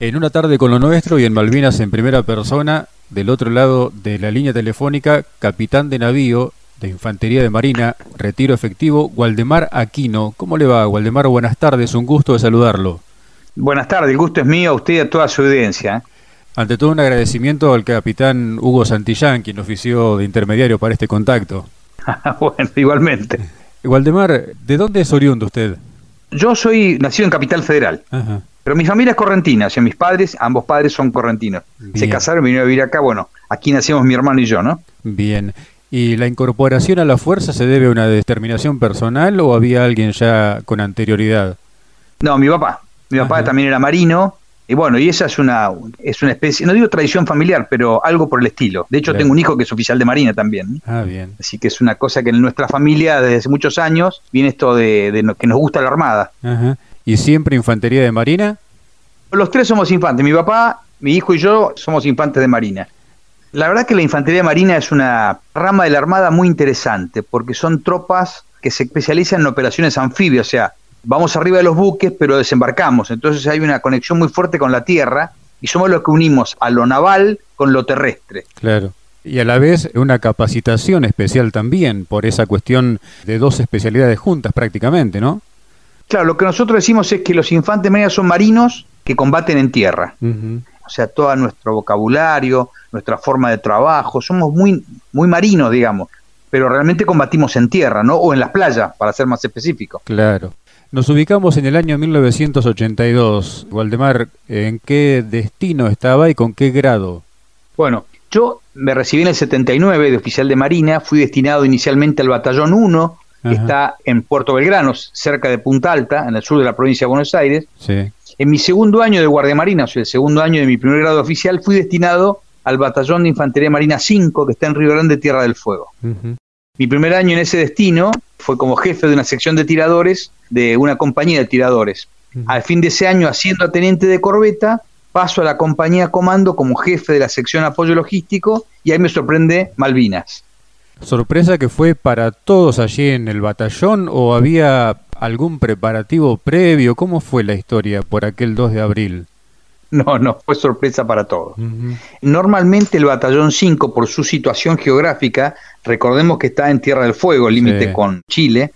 En una tarde con lo nuestro y en Malvinas en primera persona, del otro lado de la línea telefónica, capitán de navío de Infantería de Marina, retiro efectivo, Waldemar Aquino. ¿Cómo le va, Waldemar? Buenas tardes, un gusto de saludarlo. Buenas tardes, el gusto es mío, a usted y a toda su audiencia. Ante todo un agradecimiento al capitán Hugo Santillán, quien ofició de intermediario para este contacto. bueno, igualmente. Waldemar, ¿de dónde es oriundo usted? Yo soy nacido en Capital Federal. Ajá. Pero mi familia es correntina, o sea, mis padres, ambos padres son correntinos. Se casaron, vinieron a vivir acá, bueno, aquí nacimos mi hermano y yo, ¿no? Bien. ¿Y la incorporación a la fuerza se debe a una determinación personal o había alguien ya con anterioridad? No, mi papá. Mi papá también era marino. Y bueno, y esa es una, es una especie, no digo tradición familiar, pero algo por el estilo. De hecho, tengo un hijo que es oficial de marina también. Ah, bien. Así que es una cosa que en nuestra familia desde hace muchos años viene esto de, de que nos gusta la armada. Ajá. ¿Y siempre infantería de marina? Los tres somos infantes. Mi papá, mi hijo y yo somos infantes de marina. La verdad que la infantería marina es una rama de la Armada muy interesante porque son tropas que se especializan en operaciones anfibias, o sea, vamos arriba de los buques pero desembarcamos, entonces hay una conexión muy fuerte con la tierra y somos los que unimos a lo naval con lo terrestre. Claro. Y a la vez una capacitación especial también por esa cuestión de dos especialidades juntas prácticamente, ¿no? Claro, lo que nosotros decimos es que los infantes marinos son marinos que combaten en tierra. O sea, todo nuestro vocabulario, nuestra forma de trabajo, somos muy, muy marinos, digamos, pero realmente combatimos en tierra, ¿no? O en las playas, para ser más específico. Claro. Nos ubicamos en el año 1982. Waldemar, ¿en qué destino estaba y con qué grado? Bueno, yo me recibí en el 79 de oficial de Marina, fui destinado inicialmente al Batallón 1 está en Puerto Belgrano, cerca de Punta Alta, en el sur de la provincia de Buenos Aires. En mi segundo año de Guardia Marina, o sea, el segundo año de mi primer grado oficial, fui destinado al Batallón de Infantería Marina 5, que está en Río Grande, Tierra del Fuego. Mi primer año en ese destino fue como jefe de una sección de tiradores de una compañía de tiradores. Al fin de ese año, haciendo teniente de corbeta, paso a la compañía comando como jefe de la sección apoyo logístico y ahí me sorprende Malvinas. ¿Sorpresa que fue para todos allí en el batallón o había algún preparativo previo? ¿Cómo fue la historia por aquel 2 de abril? No, no, fue sorpresa para todos. Normalmente el batallón 5, por su situación geográfica, recordemos que está en Tierra del Fuego, límite con Chile,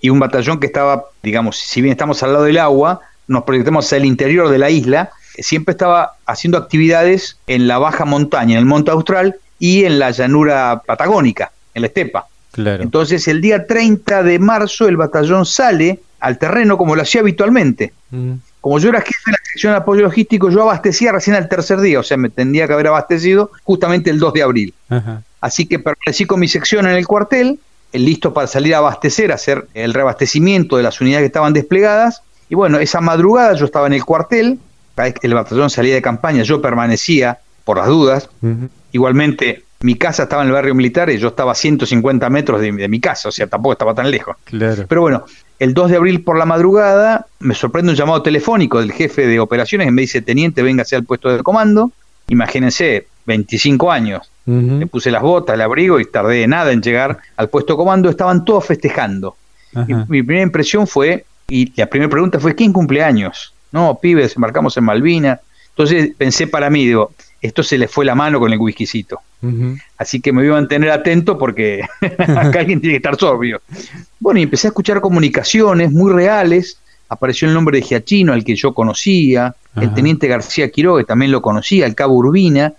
y un batallón que estaba, digamos, si bien estamos al lado del agua, nos proyectamos hacia el interior de la isla, siempre estaba haciendo actividades en la baja montaña, en el monte austral y en la llanura patagónica en la estepa. Entonces el día 30 de marzo el batallón sale al terreno como lo hacía habitualmente. Mm. Como yo era jefe de la sección de apoyo logístico, yo abastecía recién al tercer día, o sea, me tendría que haber abastecido justamente el 2 de abril. Así que permanecí con mi sección en el cuartel, listo para salir a abastecer, hacer el reabastecimiento de las unidades que estaban desplegadas. Y bueno, esa madrugada yo estaba en el cuartel, el batallón salía de campaña, yo permanecía por las dudas. Igualmente mi casa estaba en el barrio militar y yo estaba a 150 metros de, mi casa, o sea, tampoco estaba tan lejos. Pero bueno, el 2 de abril por la madrugada me sorprende un llamado telefónico del jefe de operaciones que me dice, teniente, véngase al puesto de comando. Imagínense, 25 años. Me puse las botas, el abrigo y tardé nada en llegar al puesto de comando. Estaban todos festejando. mi primera impresión fue, y la primera pregunta fue, ¿quién cumpleaños? No, pibes, embarcamos en Malvina. Entonces pensé para mí, digo, esto se le fue la mano con el whiskycito. Así que me voy a mantener atento porque acá alguien tiene que estar sorbio. Bueno, y empecé a escuchar comunicaciones muy reales. Apareció el nombre de Giachino, al que yo conocía, el teniente García Quiroga, también lo conocía, el cabo Urbina.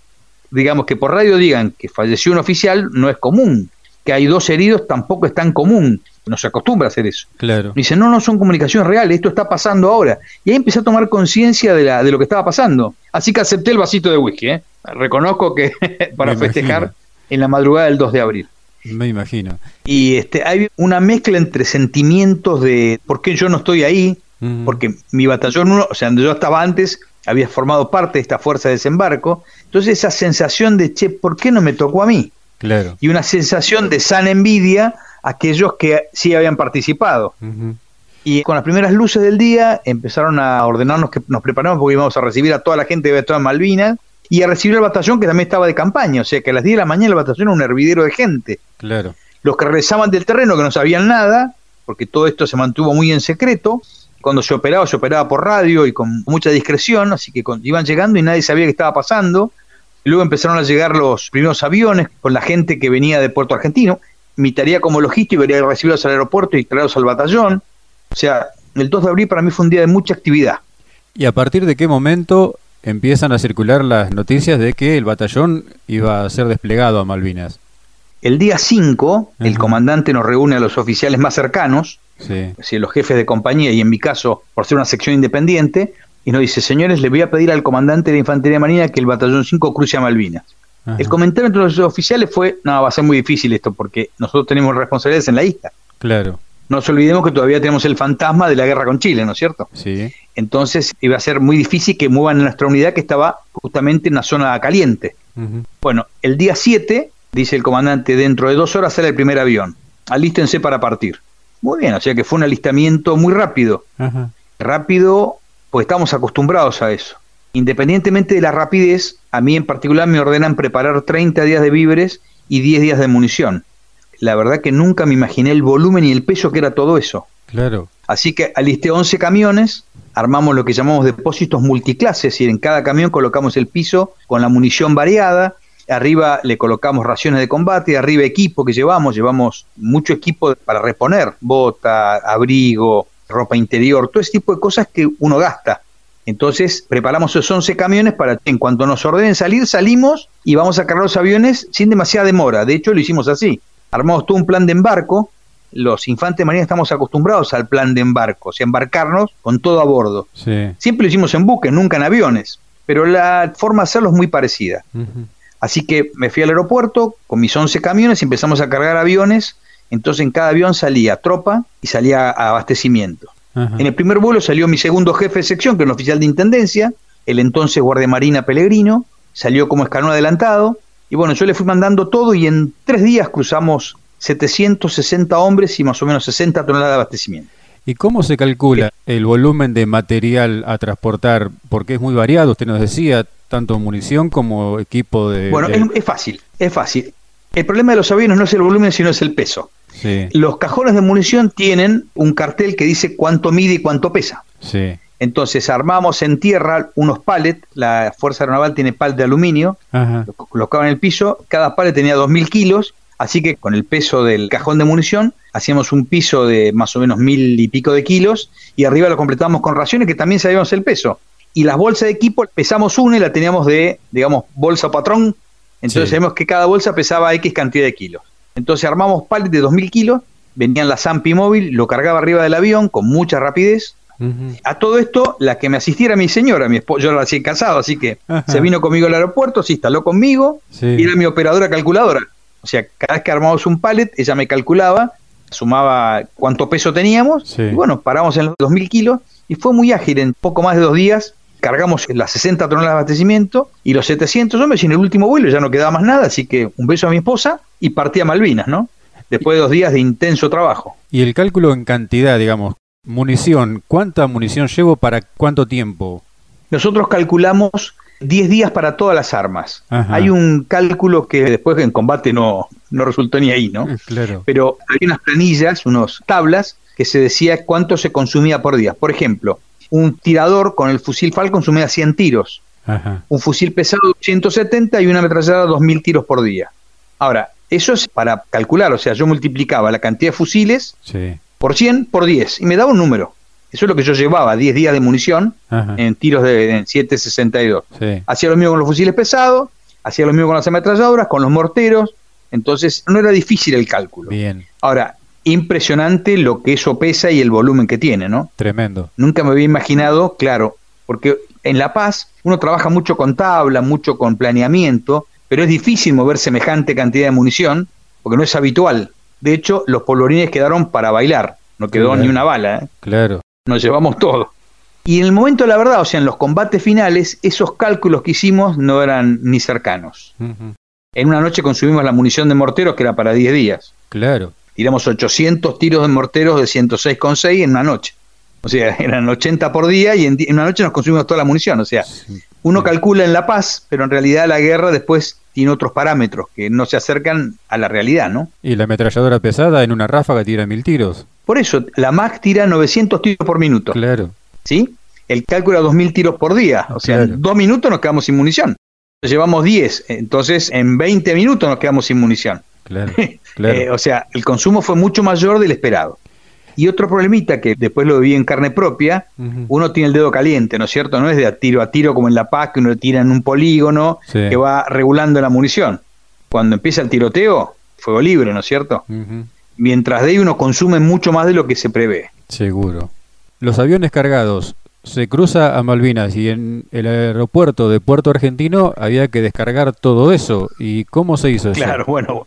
Digamos que por radio digan que falleció un oficial no es común, que hay dos heridos tampoco es tan común no se acostumbra a hacer eso. Claro. Dice, no, no son comunicaciones reales, esto está pasando ahora. Y ahí empecé a tomar conciencia de, la, de lo que estaba pasando. Así que acepté el vasito de whisky, ¿eh? Reconozco que para festejar en la madrugada del 2 de abril. Me imagino. Y este, hay una mezcla entre sentimientos de por qué yo no estoy ahí, porque mi batallón uno, o sea, donde yo estaba antes, había formado parte de esta fuerza de desembarco. Entonces esa sensación de, che, ¿por qué no me tocó a mí? Claro. Y una sensación de sana envidia aquellos que sí habían participado. Y con las primeras luces del día empezaron a ordenarnos que nos preparamos porque íbamos a recibir a toda la gente de todas Malvinas y a recibir el batallón que también estaba de campaña. O sea que a las 10 de la mañana el batallón era un hervidero de gente. Claro. Los que regresaban del terreno que no sabían nada, porque todo esto se mantuvo muy en secreto, cuando se operaba, se operaba por radio y con mucha discreción, así que iban llegando y nadie sabía qué estaba pasando. Luego empezaron a llegar los primeros aviones con la gente que venía de Puerto Argentino. Mi tarea como logístico era recibirlos al aeropuerto y traerlos al batallón. O sea, el 2 de abril para mí fue un día de mucha actividad. ¿Y a partir de qué momento empiezan a circular las noticias de que el batallón iba a ser desplegado a Malvinas? El día 5, el comandante nos reúne a los oficiales más cercanos, sí. los jefes de compañía y en mi caso, por ser una sección independiente, y nos dice, señores, le voy a pedir al comandante de la Infantería Marina que el batallón 5 cruce a Malvinas. El comentario entre los oficiales fue, no, va a ser muy difícil esto porque nosotros tenemos responsabilidades en la isla. Claro. No nos olvidemos que todavía tenemos el fantasma de la guerra con Chile, ¿no es cierto? Sí. Entonces iba a ser muy difícil que muevan nuestra unidad que estaba justamente en una zona caliente. Bueno, el día 7 dice el comandante, dentro de dos horas sale el primer avión, alístense para partir. Muy bien, o sea que fue un alistamiento muy rápido. Rápido, pues estamos acostumbrados a eso. Independientemente de la rapidez, a mí en particular me ordenan preparar 30 días de víveres y 10 días de munición. La verdad que nunca me imaginé el volumen y el peso que era todo eso. Claro. Así que alisté 11 camiones, armamos lo que llamamos depósitos multiclases y en cada camión colocamos el piso con la munición variada arriba le colocamos raciones de combate, arriba equipo que llevamos, llevamos mucho equipo para reponer, bota, abrigo, ropa interior, todo ese tipo de cosas que uno gasta. Entonces preparamos esos 11 camiones para en cuanto nos ordenen salir, salimos y vamos a cargar los aviones sin demasiada demora. De hecho, lo hicimos así. Armamos todo un plan de embarco. Los infantes de marina estamos acostumbrados al plan de embarco, o sea, embarcarnos con todo a bordo. Siempre lo hicimos en buques, nunca en aviones, pero la forma de hacerlo es muy parecida. Así que me fui al aeropuerto con mis 11 camiones y empezamos a cargar aviones. Entonces en cada avión salía tropa y salía abastecimiento. En el primer vuelo salió mi segundo jefe de sección, que es un oficial de intendencia, el entonces guardia marina Pellegrino, salió como escalón adelantado. Y bueno, yo le fui mandando todo y en tres días cruzamos 760 hombres y más o menos 60 toneladas de abastecimiento. ¿Y cómo se calcula el volumen de material a transportar? Porque es muy variado, usted nos decía, tanto munición como equipo de... Bueno, Es, fácil, es fácil. El problema de los aviones no es el volumen, sino es el peso. Los cajones de munición tienen un cartel que dice cuánto mide y cuánto pesa. Sí. Entonces armamos en tierra unos pallets, la Fuerza Aeronaval tiene pallet de aluminio, lo colocaban en el piso, cada pallet tenía 2.000 kilos, así que con el peso del cajón de munición hacíamos un piso de más o menos mil y pico de kilos y arriba lo completábamos con raciones que también sabíamos el peso y las bolsas de equipo pesamos una y la teníamos de, digamos, bolsa patrón. Entonces sabemos que cada bolsa pesaba X cantidad de kilos. Entonces armamos pallets de 2.000 kilos, venían la Zampi móvil, lo cargaba arriba del avión con mucha rapidez. A todo esto, la que me asistiera mi señora, mi esposo, yo la recién casado, así que se vino conmigo al aeropuerto, se instaló conmigo y era mi operadora calculadora. O sea, cada vez que armábamos un pallet, ella me calculaba, sumaba cuánto peso teníamos, y bueno, paramos en los 2.000 kilos, y fue muy ágil, en poco más de dos días cargamos las 60 toneladas de abastecimiento y los 700 hombres y en el último vuelo ya no quedaba más nada, así que un beso a mi esposa y partí a Malvinas, ¿no? Después de dos días de intenso trabajo. Y el cálculo en cantidad, digamos, munición, ¿cuánta munición llevo para cuánto tiempo? Nosotros calculamos 10 días para todas las armas. Hay un cálculo que después en combate no, no resultó ni ahí, ¿no? Claro. Pero hay unas planillas, unas tablas que se decía cuánto se consumía por día. Por ejemplo, un tirador con el fusil Falcon consumía 100 tiros. Un fusil pesado 170 y una ametralladora 2000 tiros por día. Ahora, eso es para calcular, o sea, yo multiplicaba la cantidad de fusiles por 100 por 10 y me daba un número. Eso es lo que yo llevaba, 10 días de munición en tiros de 7.62. Hacía lo mismo con los fusiles pesados, hacía lo mismo con las ametralladoras, con los morteros. Entonces, no era difícil el cálculo. Bien. Ahora, impresionante lo que eso pesa y el volumen que tiene, ¿no? Tremendo. Nunca me había imaginado, claro, porque en La Paz uno trabaja mucho con tabla, mucho con planeamiento, pero es difícil mover semejante cantidad de munición porque no es habitual. De hecho, los polvorines quedaron para bailar, no quedó ni una bala. ¿eh? Claro. Nos llevamos todo. Y en el momento de la verdad, o sea, en los combates finales, esos cálculos que hicimos no eran ni cercanos. En una noche consumimos la munición de morteros que era para 10 días. Claro tiramos 800 tiros de morteros de 106,6 en una noche. O sea, eran 80 por día y en, una noche nos consumimos toda la munición. O sea, uno calcula en la paz, pero en realidad la guerra después tiene otros parámetros que no se acercan a la realidad, ¿no? Y la ametralladora pesada en una ráfaga tira mil tiros. Por eso, la MAC tira 900 tiros por minuto. Claro. ¿Sí? El cálculo era 2.000 tiros por día. O sea, en dos minutos nos quedamos sin munición. Llevamos 10, entonces en 20 minutos nos quedamos sin munición. Claro, claro. Eh, o sea, el consumo fue mucho mayor del esperado. Y otro problemita que después lo vi en carne propia, uno tiene el dedo caliente, ¿no es cierto? No es de a tiro a tiro como en La Paz, que uno tira en un polígono que va regulando la munición. Cuando empieza el tiroteo, fuego libre, ¿no es cierto? Mientras de ahí uno consume mucho más de lo que se prevé. Seguro. Los aviones cargados, se cruza a Malvinas y en el aeropuerto de Puerto Argentino había que descargar todo eso. ¿Y cómo se hizo eso? Claro, bueno,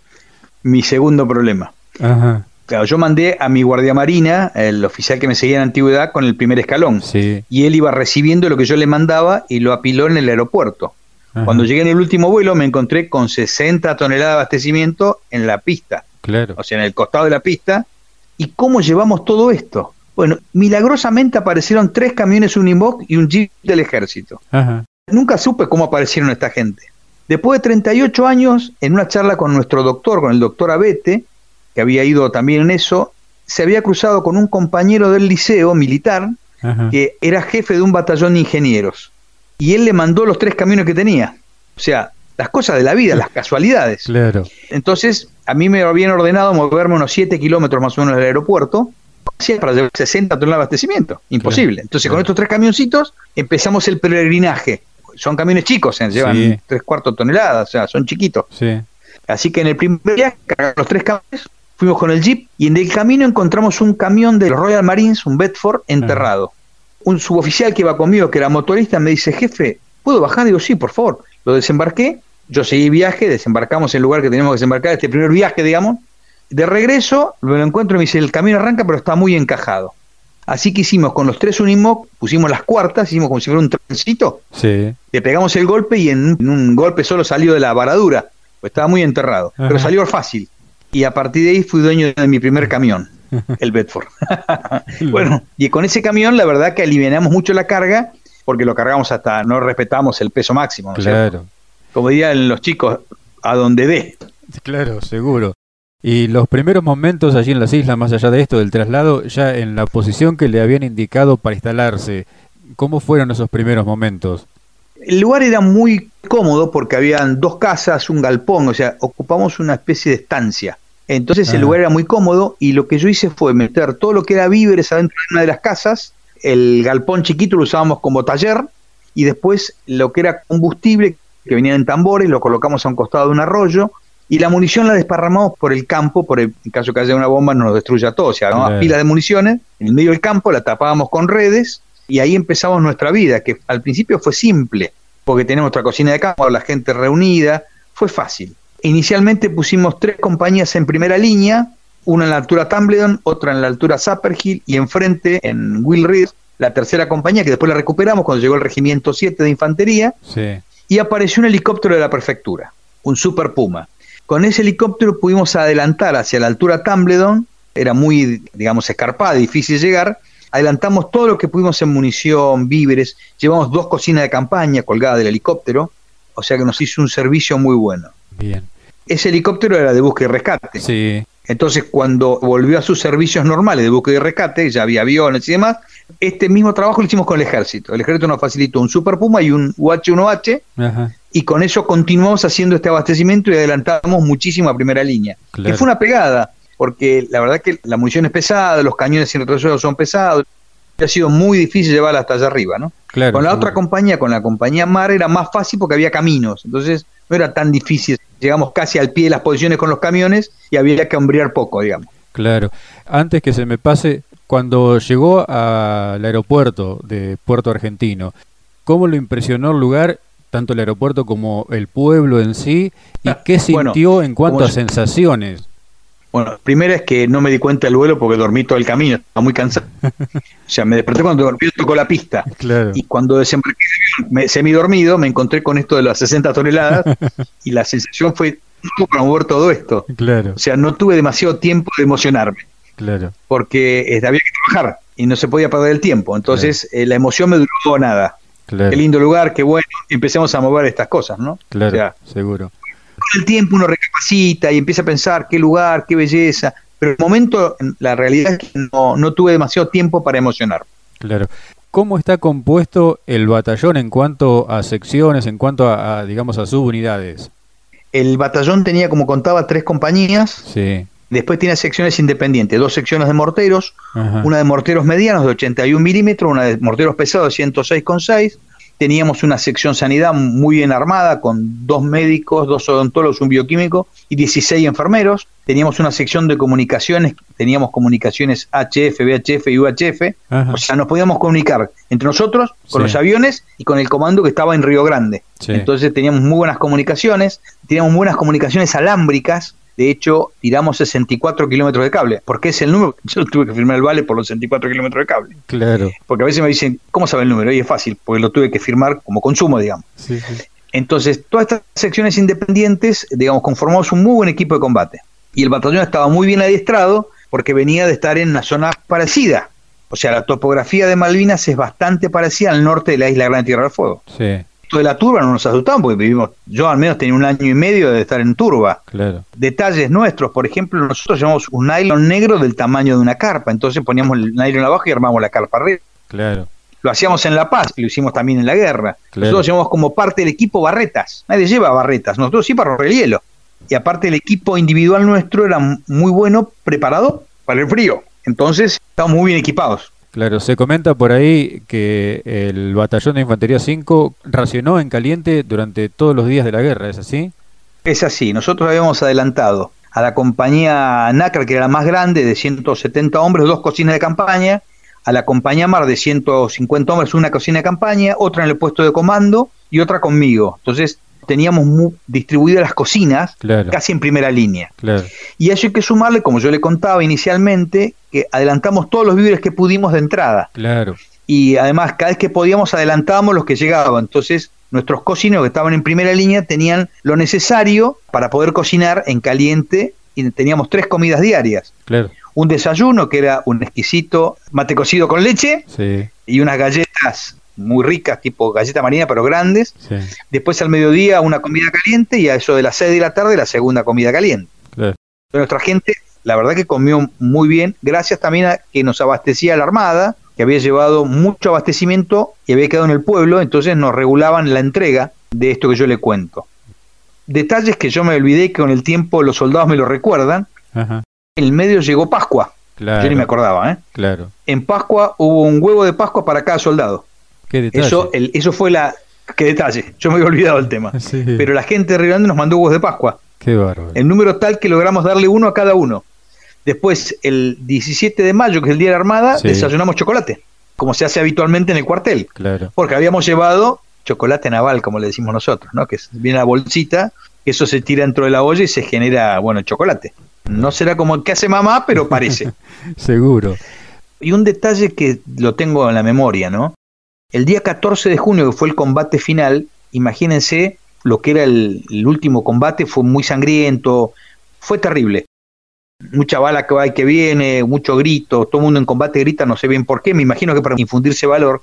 mi segundo problema. Ajá. Claro, yo mandé a mi guardia marina, el oficial que me seguía en antigüedad, con el primer escalón. Sí. Y él iba recibiendo lo que yo le mandaba y lo apiló en el aeropuerto. Cuando llegué en el último vuelo me encontré con 60 toneladas de abastecimiento en la pista. Claro. O sea, en el costado de la pista. ¿Y cómo llevamos todo esto? Bueno, milagrosamente aparecieron tres camiones Unimog y un jeep del ejército. Ajá. Nunca supe cómo aparecieron esta gente. Después de 38 años, en una charla con nuestro doctor, con el doctor Abete, que había ido también en eso, se había cruzado con un compañero del liceo militar que era jefe de un batallón de ingenieros. Y él le mandó los tres camiones que tenía. O sea, las cosas de la vida, las casualidades. Claro. Entonces, a mí me habían ordenado moverme unos 7 kilómetros más o menos del aeropuerto para llevar 60 toneladas de abastecimiento. Imposible. Entonces, con estos tres camioncitos empezamos el peregrinaje. Son camiones chicos, ¿eh? llevan tres cuartos toneladas, o sea, son chiquitos. Sí. Así que en el primer día, los tres camiones, fuimos con el jeep y en el camino encontramos un camión de los Royal Marines, un Bedford, enterrado. Un suboficial que iba conmigo, que era motorista, me dice, jefe, ¿puedo bajar? Digo, sí, por favor. Lo desembarqué, yo seguí viaje, desembarcamos en el lugar que teníamos que desembarcar, este primer viaje, digamos. De regreso, lo encuentro y me dice, el camino arranca, pero está muy encajado. Así que hicimos con los tres Unimog, pusimos las cuartas, hicimos como si fuera un trencito. Sí. Le pegamos el golpe y en un, golpe solo salió de la varadura, pues estaba muy enterrado, pero salió fácil. Y a partir de ahí fui dueño de mi primer camión, el Bedford. bueno, y con ese camión la verdad que aliviamos mucho la carga, porque lo cargamos hasta, no respetamos el peso máximo. claro. Como dirían los chicos, a donde dé. Claro, seguro. Y los primeros momentos allí en las islas, más allá de esto del traslado, ya en la posición que le habían indicado para instalarse, ¿cómo fueron esos primeros momentos? El lugar era muy cómodo porque habían dos casas, un galpón, o sea, ocupamos una especie de estancia. Entonces el ah. lugar era muy cómodo y lo que yo hice fue meter todo lo que era víveres adentro de una de las casas, el galpón chiquito lo usábamos como taller y después lo que era combustible que venía en tambores lo colocamos a un costado de un arroyo y la munición la desparramamos por el campo, por el, en caso que haya una bomba no nos destruya todo, o sea, una pila de municiones en el medio del campo, la tapábamos con redes y ahí empezamos nuestra vida, que al principio fue simple, porque tenemos nuestra cocina de campo, la gente reunida, fue fácil. Inicialmente pusimos tres compañías en primera línea, una en la altura Tumbledon, otra en la altura Zapperhill y enfrente en Will Reed, la tercera compañía que después la recuperamos cuando llegó el regimiento 7 de infantería. Y apareció un helicóptero de la prefectura, un Super Puma. Con ese helicóptero pudimos adelantar hacia la altura Tumbledon, era muy, digamos, escarpada, difícil llegar. Adelantamos todo lo que pudimos en munición, víveres, llevamos dos cocinas de campaña colgadas del helicóptero, o sea que nos hizo un servicio muy bueno. Bien. Ese helicóptero era de búsqueda y rescate. Sí. Entonces, cuando volvió a sus servicios normales de búsqueda y rescate, ya había aviones y demás, este mismo trabajo lo hicimos con el ejército. El ejército nos facilitó un Super Puma y un UH-1H, y con eso continuamos haciendo este abastecimiento y adelantamos muchísimo a primera línea. Que fue una pegada, porque la verdad que la munición es pesada, los cañones sin retroceso son pesados, ha sido muy difícil llevarla hasta allá arriba, ¿no? con la otra compañía, con la compañía Mar, era más fácil porque había caminos, entonces no era tan difícil. Llegamos casi al pie de las posiciones con los camiones y había que hombrear poco, digamos. Claro. Antes que se me pase, cuando llegó al aeropuerto de Puerto Argentino, ¿cómo lo impresionó el lugar, tanto el aeropuerto como el pueblo en sí? ¿Y ah, qué sintió en cuanto a sensaciones? Bueno, primero es que no me di cuenta del vuelo porque dormí todo el camino, estaba muy cansado. o sea, me desperté cuando dormí, tocó la pista. Y cuando desembarqué me, semidormido, me encontré con esto de las 60 toneladas y la sensación fue no para mover todo esto. Claro. O sea, no tuve demasiado tiempo de emocionarme. Claro. Porque había que trabajar y no se podía perder el tiempo. Entonces, eh, la emoción me duró nada. Qué lindo lugar, qué bueno. Empecemos a mover estas cosas, ¿no? Claro, seguro. Con el tiempo uno recapacita y empieza a pensar qué lugar, qué belleza. Pero en el momento, la realidad es que no, no tuve demasiado tiempo para emocionar. Claro. ¿Cómo está compuesto el batallón en cuanto a secciones, en cuanto a, digamos, a subunidades? El batallón tenía, como contaba, tres compañías. Sí. Después tiene secciones independientes, dos secciones de morteros, una de morteros medianos de 81 milímetros, una de morteros pesados de 106,6 teníamos una sección sanidad muy bien armada con dos médicos, dos odontólogos, un bioquímico y 16 enfermeros. Teníamos una sección de comunicaciones, teníamos comunicaciones HF, VHF y UHF. O sea, nos podíamos comunicar entre nosotros, con los aviones y con el comando que estaba en Río Grande. Entonces teníamos muy buenas comunicaciones, teníamos buenas comunicaciones alámbricas de hecho, tiramos 64 kilómetros de cable, porque es el número. Yo tuve que firmar el vale por los 64 kilómetros de cable. Claro. Porque a veces me dicen, ¿cómo sabe el número? Y es fácil, porque lo tuve que firmar como consumo, digamos. Entonces, todas estas secciones independientes, digamos, conformamos un muy buen equipo de combate. Y el batallón estaba muy bien adiestrado porque venía de estar en una zona parecida. O sea, la topografía de Malvinas es bastante parecida al norte de la isla Grande Tierra del Fuego. Sí de la turba no nos asustamos porque vivimos, yo al menos tenía un año y medio de estar en turba. Claro. Detalles nuestros, por ejemplo, nosotros llevamos un nylon negro del tamaño de una carpa, entonces poníamos el nylon abajo y armamos la carpa arriba. Claro. Lo hacíamos en La Paz, lo hicimos también en la guerra. Nosotros llevamos como parte del equipo barretas. Nadie lleva barretas, nosotros sí para romper el hielo. Y aparte el equipo individual nuestro era muy bueno, preparado para el frío. Entonces estábamos muy bien equipados. Claro, se comenta por ahí que el batallón de Infantería 5 racionó en caliente durante todos los días de la guerra, ¿es así? Es así, nosotros habíamos adelantado a la compañía NACRA, que era la más grande, de 170 hombres, dos cocinas de campaña, a la compañía MAR de 150 hombres, una cocina de campaña, otra en el puesto de comando y otra conmigo. Entonces teníamos muy distribuidas las cocinas casi en primera línea. Y eso hay que sumarle, como yo le contaba inicialmente, que adelantamos todos los víveres que pudimos de entrada. Claro. Y además, cada vez que podíamos, adelantábamos los que llegaban. Entonces, nuestros cocineros que estaban en primera línea tenían lo necesario para poder cocinar en caliente y teníamos tres comidas diarias. Claro. Un desayuno que era un exquisito mate cocido con leche y unas galletas muy ricas, tipo galleta marina, pero grandes. Después al mediodía una comida caliente y a eso de las 6 de la tarde la segunda comida caliente. Nuestra gente, la verdad que comió muy bien, gracias también a que nos abastecía la Armada, que había llevado mucho abastecimiento y había quedado en el pueblo, entonces nos regulaban la entrega de esto que yo le cuento. Detalles que yo me olvidé que con el tiempo los soldados me lo recuerdan. En el medio llegó Pascua. Yo ni me acordaba, ¿eh? Claro. En Pascua hubo un huevo de Pascua para cada soldado. Eso, eso fue la. Qué detalle, yo me había olvidado el tema. Pero la gente de Río Grande nos mandó huevos de Pascua. Qué bárbaro. El número tal que logramos darle uno a cada uno. Después, el 17 de mayo, que es el Día de la Armada, desayunamos chocolate, como se hace habitualmente en el cuartel. Claro. Porque habíamos llevado chocolate naval, como le decimos nosotros, ¿no? Que viene la bolsita, eso se tira dentro de la olla y se genera, bueno, chocolate. No será como el que hace mamá, pero parece. Seguro. Y un detalle que lo tengo en la memoria, ¿no? El día 14 de junio, que fue el combate final, imagínense lo que era el, último combate, fue muy sangriento, fue terrible. Mucha bala que va y que viene, mucho grito, todo el mundo en combate grita, no sé bien por qué, me imagino que para infundirse valor.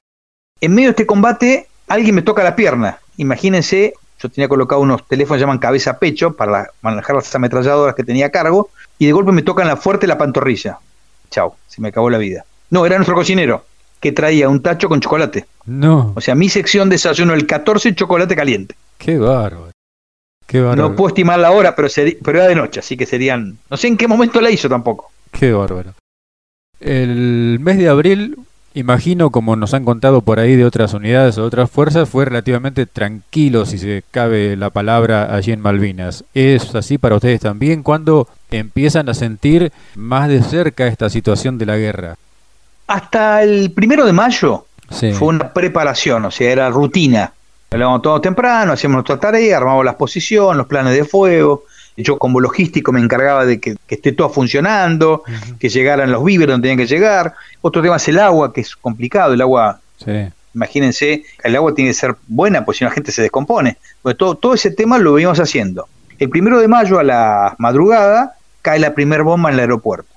En medio de este combate, alguien me toca la pierna. Imagínense, yo tenía colocado unos teléfonos que llaman cabeza pecho para manejar las ametralladoras que tenía a cargo, y de golpe me tocan la fuerte la pantorrilla. Chao, se me acabó la vida. No, era nuestro cocinero que traía un tacho con chocolate. No. O sea, mi sección de desayuno el 14 chocolate caliente. Qué bárbaro. Qué bárbaro. No puedo estimar la hora, pero, pero era de noche, así que serían. No sé en qué momento la hizo tampoco. Qué bárbaro. El mes de abril, imagino, como nos han contado por ahí de otras unidades o otras fuerzas, fue relativamente tranquilo, si se cabe la palabra, allí en Malvinas. ¿Es así para ustedes también? ¿Cuándo empiezan a sentir más de cerca esta situación de la guerra? Hasta el primero de mayo fue una preparación, o sea, era rutina. Hablábamos todo temprano, hacíamos nuestra tarea, armábamos las posiciones, los planes de fuego. Yo como logístico me encargaba de que, esté todo funcionando, que llegaran los víveres donde tenían que llegar. Otro tema es el agua, que es complicado. El agua, imagínense, el agua tiene que ser buena, pues si no la gente se descompone. Pues todo, todo ese tema lo venimos haciendo. El primero de mayo a la madrugada cae la primer bomba en el aeropuerto.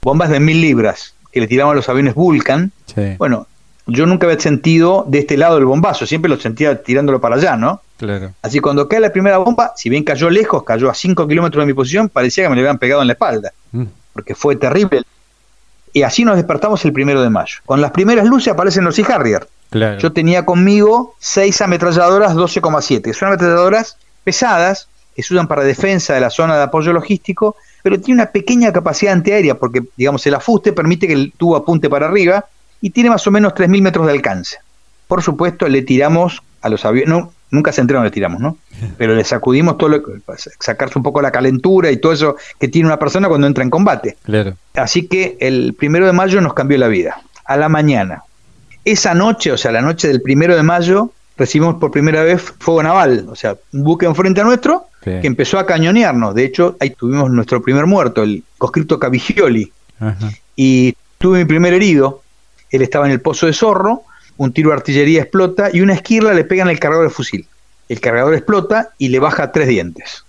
Bombas de mil libras que le tiraban los aviones Vulcan. Bueno, yo nunca había sentido de este lado el bombazo, siempre lo sentía tirándolo para allá, ¿no? Claro. Así cuando cae la primera bomba, si bien cayó lejos, cayó a 5 kilómetros de mi posición, parecía que me le habían pegado en la espalda. Mm. porque fue terrible. Y así nos despertamos el primero de mayo. Con las primeras luces aparecen los Sea Harrier. Yo tenía conmigo seis ametralladoras 12,7. Son ametralladoras pesadas que se usan para defensa de la zona de apoyo logístico, pero tiene una pequeña capacidad antiaérea porque, digamos, el afuste permite que el tubo apunte para arriba y tiene más o menos 3.000 metros de alcance. Por supuesto, le tiramos a los aviones, nunca se enteraron, le tiramos, ¿no? Pero le sacudimos todo, lo, sacarse un poco la calentura y todo eso que tiene una persona cuando entra en combate. Claro. Así que el primero de mayo nos cambió la vida. A la mañana. Esa noche, o sea, la noche del primero de mayo, recibimos por primera vez fuego naval, o sea, un buque enfrente a nuestro que empezó a cañonearnos. De hecho, ahí tuvimos nuestro primer muerto, el conscripto Cavigioli. Y tuve mi primer herido. Él estaba en el pozo de Zorro, un tiro de artillería explota y una esquirla le pega en el cargador de fusil. El cargador explota y le baja tres dientes.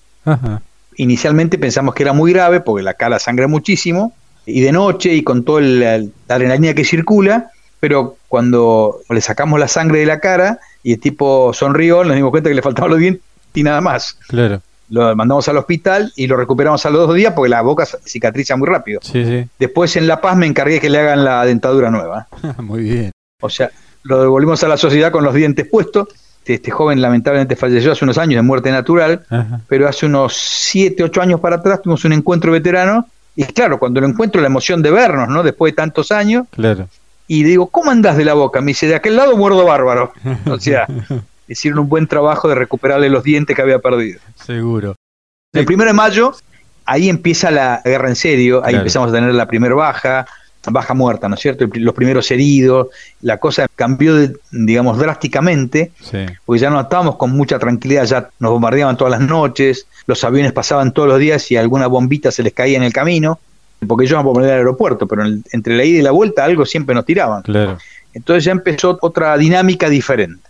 Inicialmente pensamos que era muy grave porque la cara sangra muchísimo y de noche y con toda la adrenalina que circula, pero cuando le sacamos la sangre de la cara y el tipo sonrió, nos dimos cuenta que le faltaban los dientes y nada más. Claro. Lo mandamos al hospital y lo recuperamos a los dos días porque la boca cicatriza muy rápido. Sí, sí. Después en La Paz me encargué que le hagan la dentadura nueva. muy bien. O sea, lo devolvimos a la sociedad con los dientes puestos. Este joven lamentablemente falleció hace unos años de muerte natural, pero hace unos 7, 8 años para atrás tuvimos un encuentro veterano y claro, cuando lo encuentro la emoción de vernos, ¿no? Después de tantos años. Claro. Y digo, ¿cómo andás de la boca? Me dice, de aquel lado muerdo bárbaro. O sea, hicieron un buen trabajo de recuperarle los dientes que había perdido. Seguro. El primero de mayo, ahí empieza la guerra en serio, ahí empezamos a tener la primera baja, baja muerta, ¿no es cierto? Los primeros heridos, la cosa cambió, digamos, drásticamente, porque ya no estábamos con mucha tranquilidad, ya nos bombardeaban todas las noches, los aviones pasaban todos los días y alguna bombita se les caía en el camino, porque ellos van a el aeropuerto, pero entre la ida y la vuelta algo siempre nos tiraban. Claro. Entonces ya empezó otra dinámica diferente.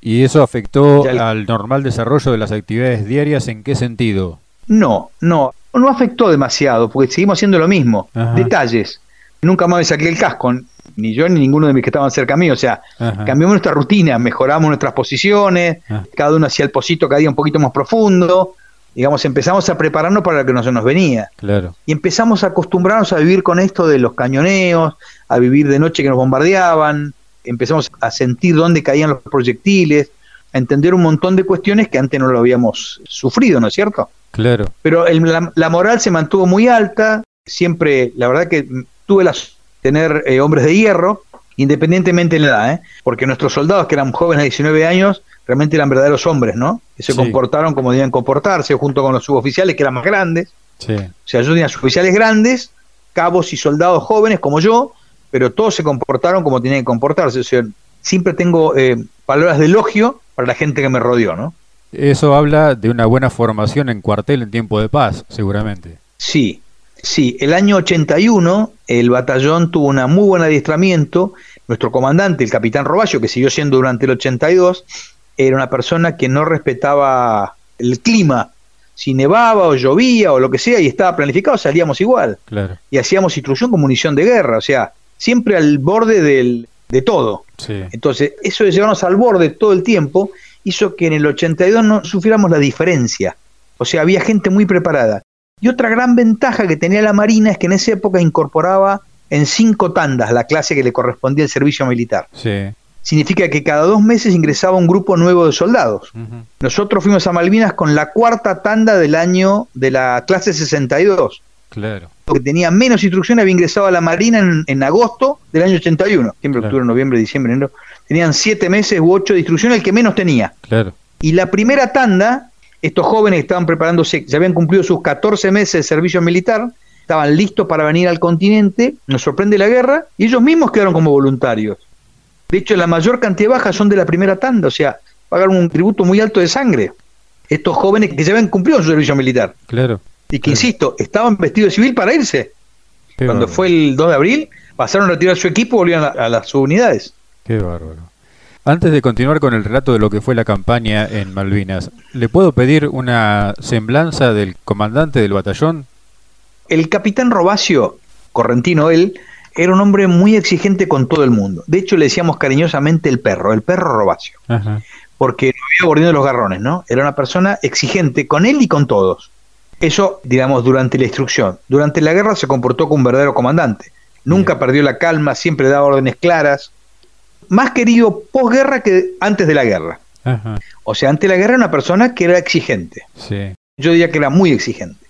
¿Y eso afectó al normal desarrollo de las actividades diarias? ¿En qué sentido? No, no, no afectó demasiado, porque seguimos haciendo lo mismo. Detalles. Nunca más me saqué el casco, ni yo ni ninguno de mis que estaban cerca mío. O sea, cambiamos nuestra rutina, mejoramos nuestras posiciones, cada uno hacía el pocito cada día un poquito más profundo. Digamos, empezamos a prepararnos para lo que no se nos venía. Claro. Y empezamos a acostumbrarnos a vivir con esto de los cañoneos, a vivir de noche que nos bombardeaban, empezamos a sentir dónde caían los proyectiles, a entender un montón de cuestiones que antes no lo habíamos sufrido, ¿no es cierto? Claro. Pero la, moral se mantuvo muy alta, siempre, la verdad que tuve la tener eh, hombres de hierro, independientemente de la edad, ¿eh? porque nuestros soldados, que eran jóvenes de 19 años, realmente eran verdaderos hombres, ¿no? Que se comportaron como debían comportarse, junto con los suboficiales, que eran más grandes. Sí. O sea, yo tenía suboficiales grandes, cabos y soldados jóvenes como yo, pero todos se comportaron como tenían que comportarse. O sea, siempre tengo eh, palabras de elogio para la gente que me rodeó, ¿no? Eso habla de una buena formación en cuartel en tiempo de paz, seguramente. Sí, sí. El año 81 el batallón tuvo un muy buen adiestramiento. Nuestro comandante, el capitán Roballo, que siguió siendo durante el 82, era una persona que no respetaba el clima. Si nevaba o llovía o lo que sea y estaba planificado, salíamos igual. Claro. Y hacíamos instrucción con munición de guerra. O sea, siempre al borde del, de todo. Entonces, eso de llevarnos al borde todo el tiempo hizo que en el 82 no sufriéramos la diferencia. O sea, había gente muy preparada. Y otra gran ventaja que tenía la Marina es que en esa época incorporaba en cinco tandas la clase que le correspondía al servicio militar. Significa que cada dos meses ingresaba un grupo nuevo de soldados. Nosotros fuimos a Malvinas con la cuarta tanda del año de la clase 62. Claro. Que tenía menos instrucción había ingresado a la Marina en, agosto del año 81. Septiembre, octubre, noviembre, diciembre, enero. Tenían siete meses u ocho de instrucción, el que menos tenía. Claro. Y la primera tanda, estos jóvenes que estaban preparándose, ya habían cumplido sus 14 meses de servicio militar, estaban listos para venir al continente, nos sorprende la guerra, y ellos mismos quedaron como voluntarios. De hecho, la mayor cantidad de bajas son de la primera tanda, o sea, pagaron un tributo muy alto de sangre. Estos jóvenes que ya habían cumplido su servicio militar. Claro. Y que, insisto, estaban vestidos de civil para irse. Cuando fue el 2 de abril, pasaron a retirar su equipo y volvieron a, las subunidades. Qué bárbaro. Antes de continuar con el relato de lo que fue la campaña en Malvinas, ¿le puedo pedir una semblanza del comandante del batallón? El capitán Robacio, correntino él, era un hombre muy exigente con todo el mundo. De hecho, le decíamos cariñosamente el perro, el perro Robacio. Porque no había bordido los garrones, ¿no? Era una persona exigente con él y con todos. Eso, digamos, durante la instrucción. Durante la guerra se comportó como un verdadero comandante. Nunca perdió la calma, siempre daba órdenes claras. Más querido posguerra que antes de la guerra. O sea, antes de la guerra era una persona que era exigente. Yo diría que era muy exigente.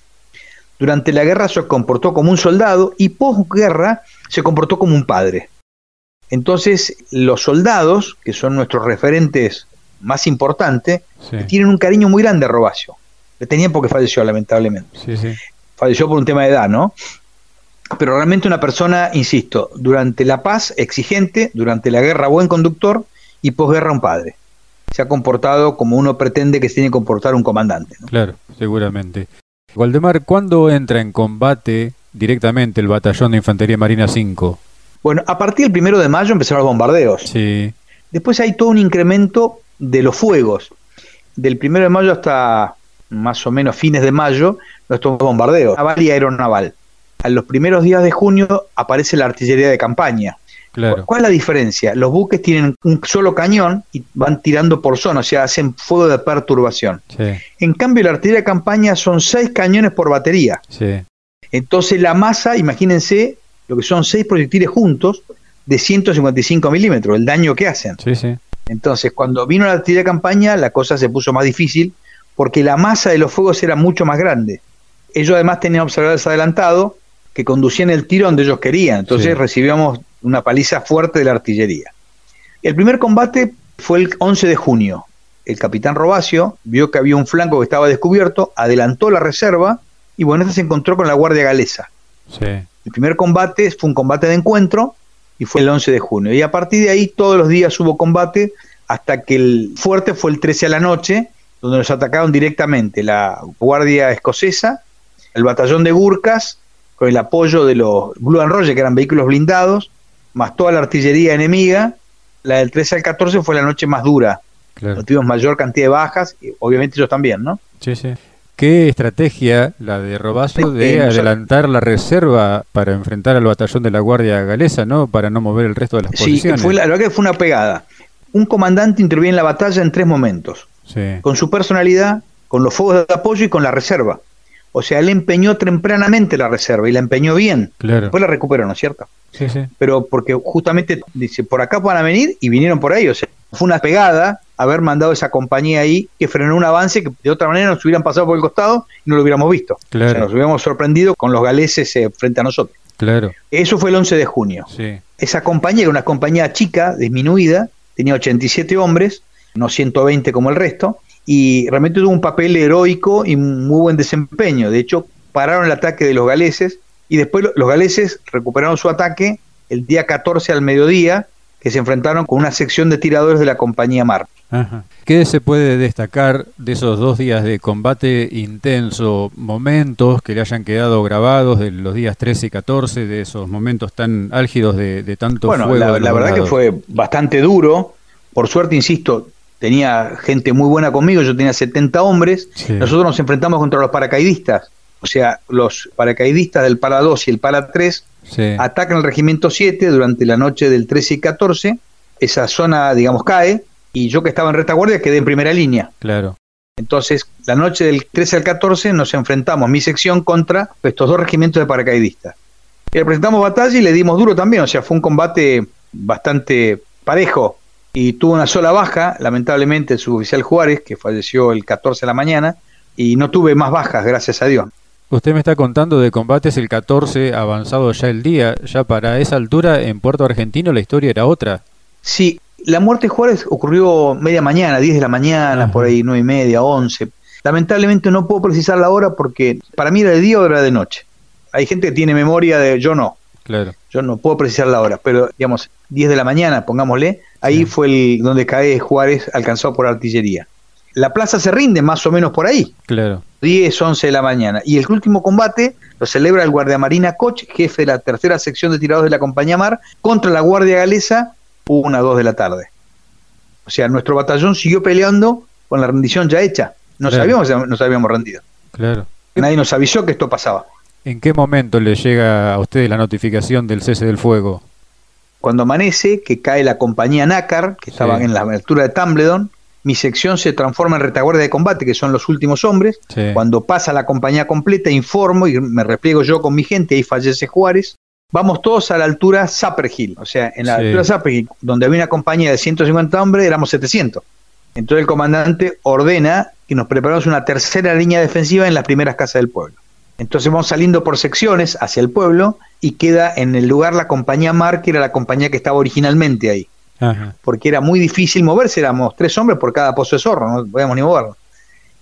Durante la guerra se comportó como un soldado y posguerra se comportó como un padre. Entonces, los soldados, que son nuestros referentes más importantes, tienen un cariño muy grande a Robacio. Le tenían porque falleció, lamentablemente. Falleció por un tema de edad, ¿no? Pero realmente una persona, insisto, durante la paz exigente, durante la guerra buen conductor y posguerra un padre. Se ha comportado como uno pretende que se tiene que comportar un comandante. Claro, seguramente. Waldemar, ¿cuándo entra en combate directamente el batallón de Infantería Marina 5? Bueno, a partir del primero de mayo empezaron los bombardeos. Sí. Después hay todo un incremento de los fuegos. Del primero de mayo hasta más o menos fines de mayo, nuestros bombardeos, naval y aeronaval. A los primeros días de junio aparece la artillería de campaña. Claro. ¿Cuál es la diferencia? Los buques tienen un solo cañón y van tirando por zona, o sea, hacen fuego de perturbación. En cambio, la artillería de campaña son seis cañones por batería. Sí. Entonces, la masa, imagínense, lo que son seis proyectiles juntos de 155 milímetros, el daño que hacen. Sí, sí. Entonces, cuando vino la artillería de campaña, la cosa se puso más difícil porque la masa de los fuegos era mucho más grande. Ellos además tenían observadores adelantados que conducían el tiro donde ellos querían, entonces recibíamos una paliza fuerte de la artillería. El primer combate fue el 11 de junio. El capitán Robacio vio que había un flanco que estaba descubierto, adelantó la reserva y bueno, este se encontró con la Guardia Galesa. El primer combate fue un combate de encuentro y fue el 11 de junio. Y a partir de ahí todos los días hubo combate hasta que el fuerte fue el 13 a la noche donde nos atacaron directamente la Guardia Escocesa, el batallón de Gurkas, con el apoyo de los Blue and Roger, que eran vehículos blindados, más toda la artillería enemiga. La del 13 al 14 fue la noche más dura. Claro. tuvimos mayor cantidad de bajas, y obviamente ellos también, ¿no? Sí, sí. ¿Qué estrategia la de Robazo de adelantar la reserva para enfrentar al batallón de la Guardia Galesa, ¿no? Para no mover el resto de las posiciones. Sí, la, la verdad que fue una pegada. Un comandante interviene en la batalla en tres momentos con su personalidad, con los fuegos de apoyo y con la reserva. O sea, él empeñó tempranamente la reserva y la empeñó bien. Después la recuperó, ¿no es cierto? Sí, sí. Pero porque justamente dice, por acá van a venir y vinieron por ahí. O sea, fue una pegada haber mandado esa compañía ahí que frenó un avance que de otra manera nos hubieran pasado por el costado y no lo hubiéramos visto. Claro. O sea, nos hubiéramos sorprendido con los galeses eh, frente a nosotros. Claro. Eso fue el 11 de junio. Sí. Esa compañía era una compañía chica, disminuida, tenía 87 hombres no 120 como el resto, y realmente tuvo un papel heroico y muy buen desempeño. De hecho, pararon el ataque de los galeses y después los galeses recuperaron su ataque el día 14 al mediodía, que se enfrentaron con una sección de tiradores de la compañía Mar. ¿Qué se puede destacar de esos dos días de combate intenso, momentos que le hayan quedado grabados de los días 13 y 14, de esos momentos tan álgidos de, tanto bueno, fuego? La, la verdad que fue bastante duro. Por suerte, insisto, tenía gente muy buena conmigo, yo tenía 70 hombres, nosotros nos enfrentamos contra los paracaidistas, o sea, los paracaidistas del Para 2 y el Para 3 atacan el regimiento 7 durante la noche del 13 y 14, esa zona, digamos, cae, y yo que estaba en retaguardia quedé en primera línea. Claro. Entonces, la noche del 13 al 14 nos enfrentamos, mi sección, contra estos dos regimientos de paracaidistas. Y presentamos batalla y le dimos duro también, o sea, fue un combate bastante parejo y tuvo una sola baja, lamentablemente, el suboficial Juárez, que falleció el 14 de la mañana, y no tuve más bajas, gracias a Dios. Usted me está contando de combates el 14, avanzado ya el día, ya para esa altura en Puerto Argentino la historia era otra. Sí, la muerte de Juárez ocurrió media mañana, 10 de la mañana, por ahí 9 y media, 11. Lamentablemente no puedo precisar la hora porque para mí era de día o era de noche. Hay gente que tiene memoria de yo no. Claro. Yo no puedo precisar la hora, pero digamos 10 de la mañana, pongámosle, Ahí fue el, donde cae Juárez alcanzado por artillería. La plaza se rinde más o menos por ahí. Claro. 10, 11 de la mañana. Y el último combate lo celebra el Guardia Marina Koch, jefe de la tercera sección de tirados de la Compañía Mar, contra la Guardia Galesa, una a 2 de la tarde. O sea, nuestro batallón siguió peleando con la rendición ya hecha. No sabíamos nos habíamos rendido. Claro. Nadie nos avisó que esto pasaba. ¿En qué momento le llega a usted la notificación del cese del fuego? Cuando amanece, que cae la compañía Nácar, que estaba en la altura de Tumbledon, mi sección se transforma en retaguardia de combate, que son los últimos hombres. Cuando pasa la compañía completa, informo y me repliego yo con mi gente, ahí fallece Juárez. Vamos todos a la altura Zapper Hill, o sea, en la altura Zapper Hill, donde había una compañía de 150 hombres, éramos 700. Entonces el comandante ordena que nos preparamos una tercera línea defensiva en las primeras casas del pueblo. Entonces vamos saliendo por secciones hacia el pueblo y queda en el lugar la compañía Mar, que era la compañía que estaba originalmente ahí. Porque era muy difícil moverse, éramos tres hombres por cada pozo de zorro, no podíamos ni movernos.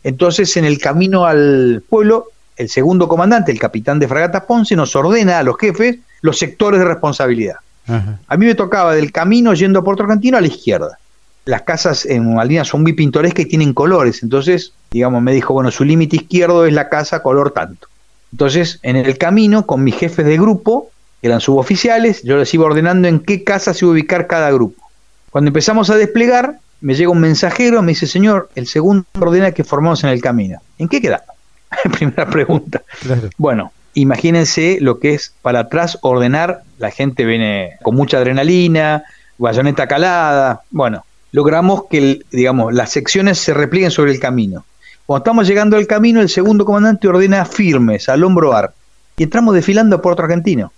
Entonces en el camino al pueblo, el segundo comandante, el capitán de fragata Ponce, nos ordena a los jefes los sectores de responsabilidad. A mí me tocaba del camino yendo a Puerto Argentino a la izquierda. Las casas en Malvinas son muy pintorescas y tienen colores, entonces, digamos, me dijo, bueno, su límite izquierdo es la casa color tanto. Entonces, en el camino, con mis jefes de grupo, que eran suboficiales, yo les iba ordenando en qué casa se iba a ubicar cada grupo. Cuando empezamos a desplegar, me llega un mensajero, me dice, señor, el segundo ordena que formamos en el camino. ¿En qué quedamos? Primera pregunta. Bueno, imagínense lo que es para atrás ordenar, la gente viene con mucha adrenalina, bayoneta calada, bueno, logramos que, digamos, las secciones se replieguen sobre el camino. Cuando estamos llegando al camino, el segundo comandante ordena firmes, al hombro ar. Y entramos desfilando por otro argentino.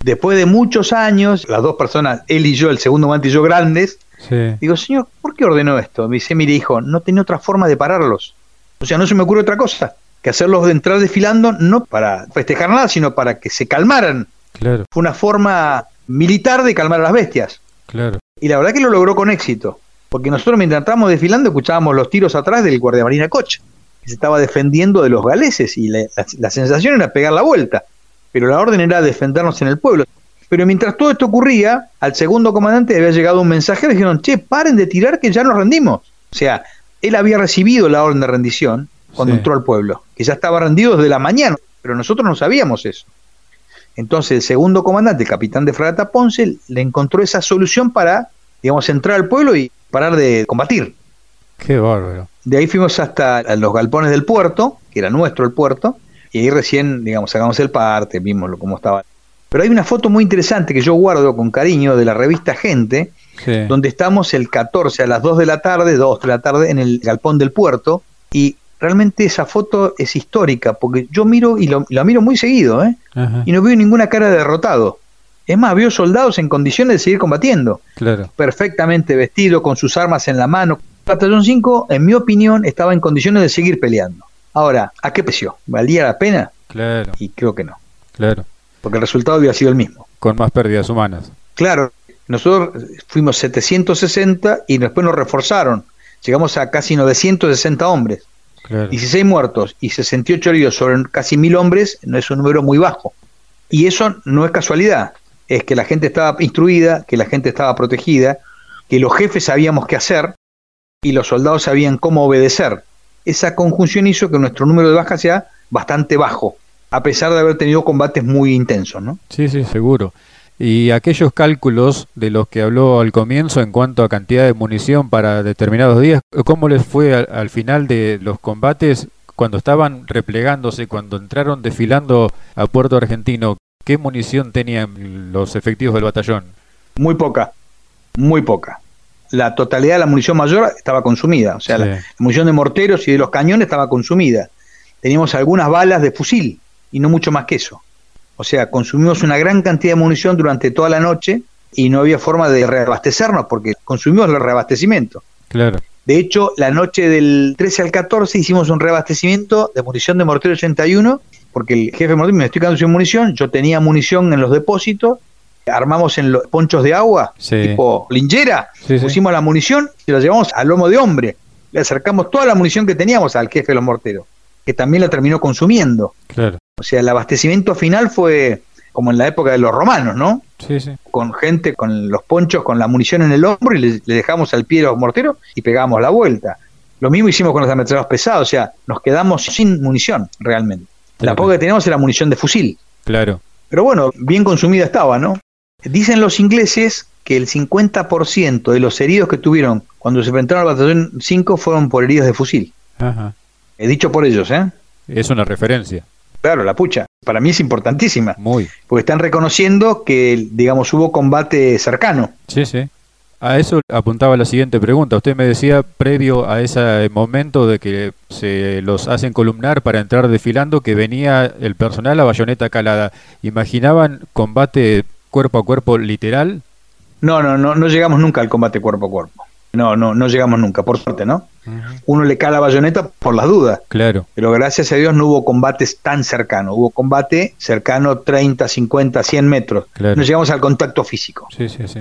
Después de muchos años, las dos personas, él y yo, el segundo comandante y yo grandes, digo, señor, ¿por qué ordenó esto? Me dice, mire hijo, no tenía otra forma de pararlos. O sea, no se me ocurre otra cosa que hacerlos de entrar desfilando, no para festejar nada, sino para que se calmaran. Claro. Fue una forma militar de calmar a las bestias. Claro. Y la verdad que lo logró con éxito. Porque nosotros mientras estábamos desfilando escuchábamos los tiros atrás del guardiamarina Koch, que se estaba defendiendo de los galeses y la, sensación era pegar la vuelta, pero la orden era defendernos en el pueblo. Pero mientras todo esto ocurría, al segundo comandante había llegado un mensaje y dijeron, che, paren de tirar que ya nos rendimos. O sea, él había recibido la orden de rendición cuando entró al pueblo, que ya estaba rendido desde la mañana, pero nosotros no sabíamos eso. Entonces el segundo comandante, el capitán de fragata Ponce, le encontró esa solución para, digamos, entrar al pueblo y parar de combatir. Qué bárbaro. De ahí fuimos hasta los galpones del puerto, que era nuestro el puerto, y ahí recién, digamos, sacamos el parte, vimos cómo estaba. Pero hay una foto muy interesante que yo guardo con cariño de la revista Gente, donde estamos el 14 a las 2 de la tarde, 2 de la tarde, en el galpón del puerto, y realmente esa foto es histórica, porque yo miro y lo, miro muy seguido, ¿eh? y no veo ninguna cara de derrotado. Es más, vio soldados en condiciones de seguir combatiendo. Claro. Perfectamente vestido, con sus armas en la mano. Batallón 5, en mi opinión, estaba en condiciones de seguir peleando. Ahora, ¿a qué precio? ¿Valía la pena? Claro. Y creo que no. Claro. Porque el resultado había sido el mismo. Con más pérdidas humanas. Claro. Nosotros fuimos 760 y después nos reforzaron. Llegamos a casi 960 hombres. Claro. 16 muertos y 68 heridos sobre casi mil hombres no es un número muy bajo. Y eso no es casualidad es que la gente estaba instruida, que la gente estaba protegida, que los jefes sabíamos qué hacer y los soldados sabían cómo obedecer. Esa conjunción hizo que nuestro número de bajas sea bastante bajo, a pesar de haber tenido combates muy intensos, ¿no? Sí, sí, seguro. Y aquellos cálculos de los que habló al comienzo en cuanto a cantidad de munición para determinados días, ¿cómo les fue al, al final de los combates cuando estaban replegándose, cuando entraron desfilando a Puerto Argentino? ¿Qué munición tenían los efectivos del batallón? Muy poca, muy poca. La totalidad de la munición mayor estaba consumida, o sea, la munición de morteros y de los cañones estaba consumida. Teníamos algunas balas de fusil y no mucho más que eso. O sea, consumimos una gran cantidad de munición durante toda la noche y no había forma de reabastecernos porque consumimos el reabastecimiento. Claro. De hecho, la noche del 13 al 14 hicimos un reabastecimiento de munición de mortero 81 porque el jefe me estoy quedando sin munición, yo tenía munición en los depósitos, armamos en los ponchos de agua, tipo linchera, pusimos la munición y la llevamos al lomo de hombre. Le acercamos toda la munición que teníamos al jefe de los morteros, que también la terminó consumiendo. Claro. O sea, el abastecimiento final fue como en la época de los romanos, ¿no? Sí, sí. Con gente con los ponchos, con la munición en el hombro y le, dejamos al pie de los morteros y pegamos la vuelta. Lo mismo hicimos con los ametralladoras pesados, o sea, nos quedamos sin munición realmente. La poca que teníamos era munición de fusil. Claro. Pero bueno, bien consumida estaba, ¿no? Dicen los ingleses que el 50% de los heridos que tuvieron cuando se enfrentaron al batallón 5 fueron por heridos de fusil. Ajá. He dicho por ellos, ¿eh? Es una referencia. Claro, la pucha. Para mí es importantísima. Muy. Porque están reconociendo que, digamos, hubo combate cercano. Sí, sí. A eso apuntaba la siguiente pregunta. Usted me decía, previo a ese momento de que se los hacen columnar para entrar desfilando, que venía el personal a bayoneta calada. ¿Imaginaban combate cuerpo a cuerpo literal? No, no, no, no llegamos nunca al combate cuerpo a cuerpo. No, no, no llegamos nunca, por suerte, ¿no? Uno le cae la bayoneta por las dudas. Claro. Pero gracias a Dios no hubo combates tan cercanos. Hubo combate cercano 30, 50, 100 metros. No llegamos al contacto físico. Sí, sí, sí.